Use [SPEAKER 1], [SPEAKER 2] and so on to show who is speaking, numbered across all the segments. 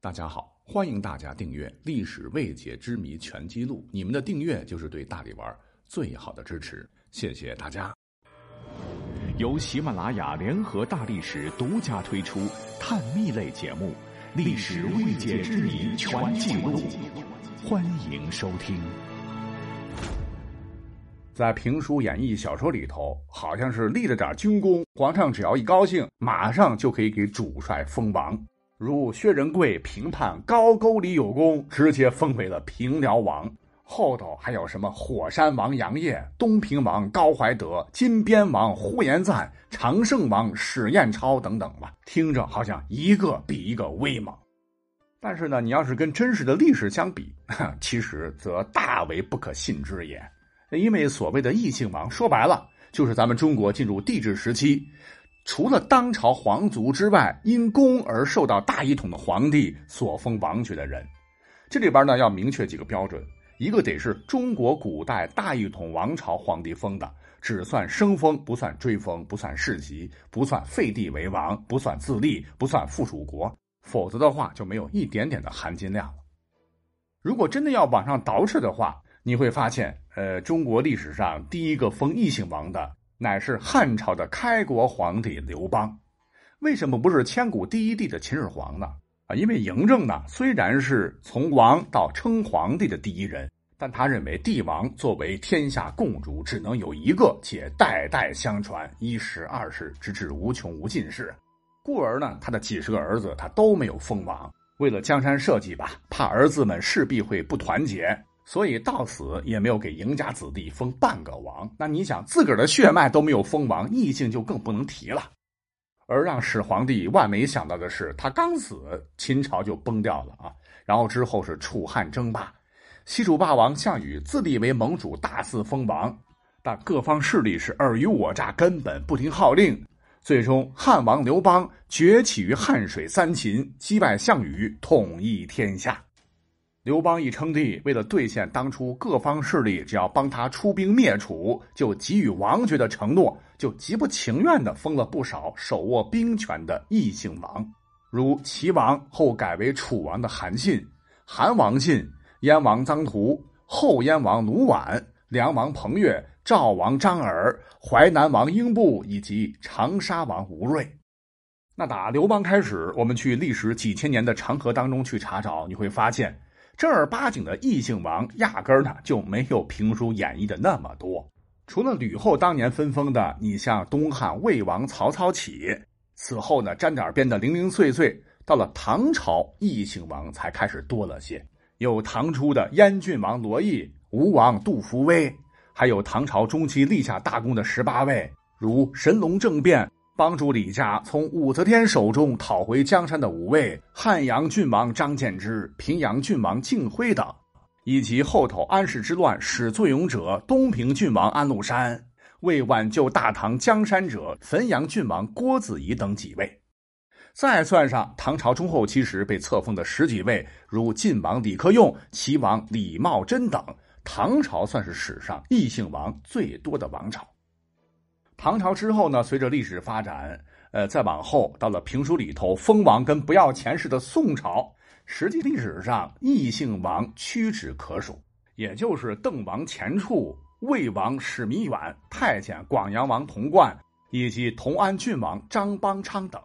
[SPEAKER 1] 大家好，欢迎大家订阅《历史未解之谜全记录》，你们的订阅就是对大力丸最好的支持，谢谢大家。
[SPEAKER 2] 由喜马拉雅联合大历史独家推出探秘类节目《历史未解之谜全记录》，欢迎收听。
[SPEAKER 1] 在评书、演义、小说里头，好像是立了点军功，皇上只要一高兴，马上就可以给主帅封王。如薛仁贵平叛高句丽有功，直接封为了平辽王。后头还有什么火山王杨业、东平王高怀德、金边王呼延赞、长胜王史彦超等等吧，听着好像一个比一个威猛。但是呢，你要是跟真实的历史相比，其实则大为不可信之也。因为所谓的异姓王，说白了就是咱们中国进入帝制时期。除了当朝皇族之外，因功而受到大一统的皇帝所封王爵的人，这里边呢要明确几个标准：一个得是中国古代大一统王朝皇帝封的，只算升封，不算追封，不算世袭，不算废帝为王，不算自立，不算附属国，否则的话就没有一点点的含金量了。如果真的要往上倒饬的话，你会发现，呃，中国历史上第一个封异姓王的。乃是汉朝的开国皇帝刘邦，为什么不是千古第一帝的秦始皇呢？啊，因为嬴政呢虽然是从王到称皇帝的第一人，但他认为帝王作为天下共主，只能有一个，且代代相传，一世二世，直至无穷无尽世。故而呢，他的几十个儿子他都没有封王。为了江山社稷吧，怕儿子们势必会不团结。所以到死也没有给赢家子弟封半个王。那你想，自个儿的血脉都没有封王，异姓就更不能提了。而让始皇帝万没想到的是，他刚死，秦朝就崩掉了啊。然后之后是楚汉争霸，西楚霸王项羽自立为盟主，大肆封王，但各方势力是尔虞我诈，根本不听号令。最终，汉王刘邦崛起于汉水三秦，击败项羽，统一天下。刘邦一称帝，为了兑现当初各方势力只要帮他出兵灭楚就给予王爵的承诺，就极不情愿的封了不少手握兵权的异姓王，如齐王后改为楚王的韩信、韩王信、燕王臧荼、后燕王卢绾、梁王彭越、赵王张耳、淮南王英布以及长沙王吴瑞。那打刘邦开始，我们去历史几千年的长河当中去查找，你会发现。正儿八经的异姓王，压根儿呢就没有评书演绎的那么多。除了吕后当年分封的，你像东汉魏王曹操起，此后呢沾点边的零零碎碎，到了唐朝，异姓王才开始多了些。有唐初的燕郡王罗毅、吴王杜伏威，还有唐朝中期立下大功的十八位，如神龙政变。帮助李家从武则天手中讨回江山的五位汉阳郡王张建之、平阳郡王敬辉等，以及后头安史之乱始作俑者东平郡王安禄山，为挽救大唐江山者汾阳郡王郭子仪等几位，再算上唐朝中后期时被册封的十几位，如晋王李克用、齐王李茂贞等，唐朝算是史上异姓王最多的王朝。唐朝之后呢，随着历史发展，呃，再往后到了评书里头封王跟不要钱似的宋朝，实际历史上异姓王屈指可数，也就是邓王钱俶、魏王史弥远、太监广阳王童贯以及同安郡王张邦昌等，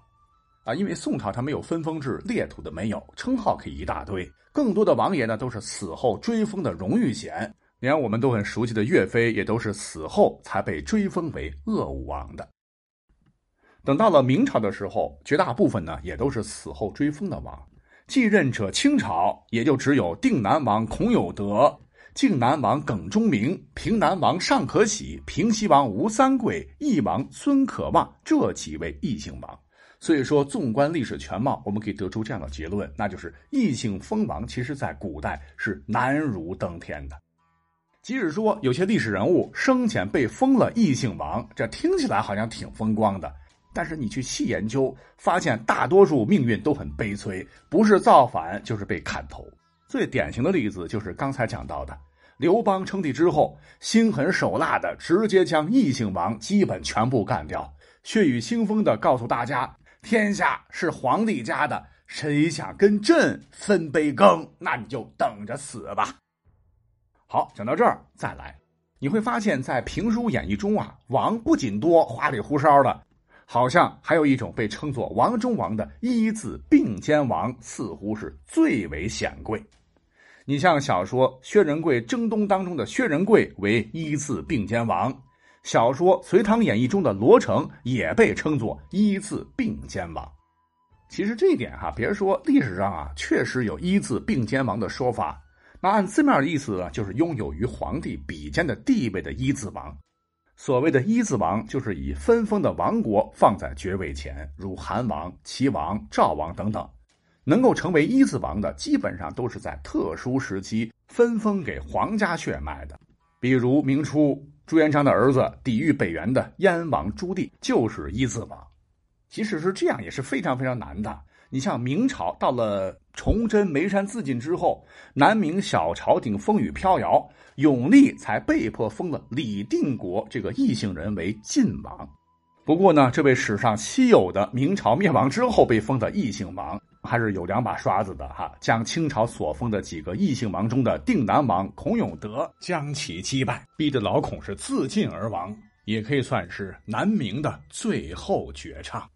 [SPEAKER 1] 啊，因为宋朝他没有分封制，列土的没有，称号可以一大堆，更多的王爷呢都是死后追封的荣誉衔。连我们都很熟悉的岳飞，也都是死后才被追封为鄂武王的。等到了明朝的时候，绝大部分呢也都是死后追封的王。继任者清朝也就只有定南王孔有德、靖南王耿忠明、平南王尚可喜、平西王吴三桂、义王孙可望这几位异姓王。所以说，纵观历史全貌，我们可以得出这样的结论，那就是异姓封王，其实在古代是难如登天的。即使说有些历史人物生前被封了异姓王，这听起来好像挺风光的，但是你去细研究，发现大多数命运都很悲催，不是造反就是被砍头。最典型的例子就是刚才讲到的，刘邦称帝之后，心狠手辣的直接将异姓王基本全部干掉，血雨腥风的告诉大家，天下是皇帝家的，谁想跟朕分杯羹，那你就等着死吧。好，讲到这儿再来，你会发现在评书演义中啊，王不仅多，花里胡哨的，好像还有一种被称作王中王的一字并肩王，似乎是最为显贵。你像小说《薛仁贵征东》当中的薛仁贵为一字并肩王，小说《隋唐演义》中的罗成也被称作一字并肩王。其实这一点哈，别说历史上啊，确实有一字并肩王的说法。那按字面的意思，就是拥有与皇帝比肩的地位的一字王。所谓的一字王，就是以分封的王国放在爵位前，如韩王、齐王、赵王等等。能够成为一字王的，基本上都是在特殊时期分封给皇家血脉的。比如明初朱元璋的儿子抵御北元的燕王朱棣就是一字王。即使是这样，也是非常非常难的。你像明朝到了崇祯、眉山自尽之后，南明小朝廷风雨飘摇，永历才被迫封了李定国这个异姓人为晋王。不过呢，这位史上稀有的明朝灭亡之后被封的异姓王，还是有两把刷子的哈，将清朝所封的几个异姓王中的定南王孔永德将其击败，逼得老孔是自尽而亡，也可以算是南明的最后绝唱。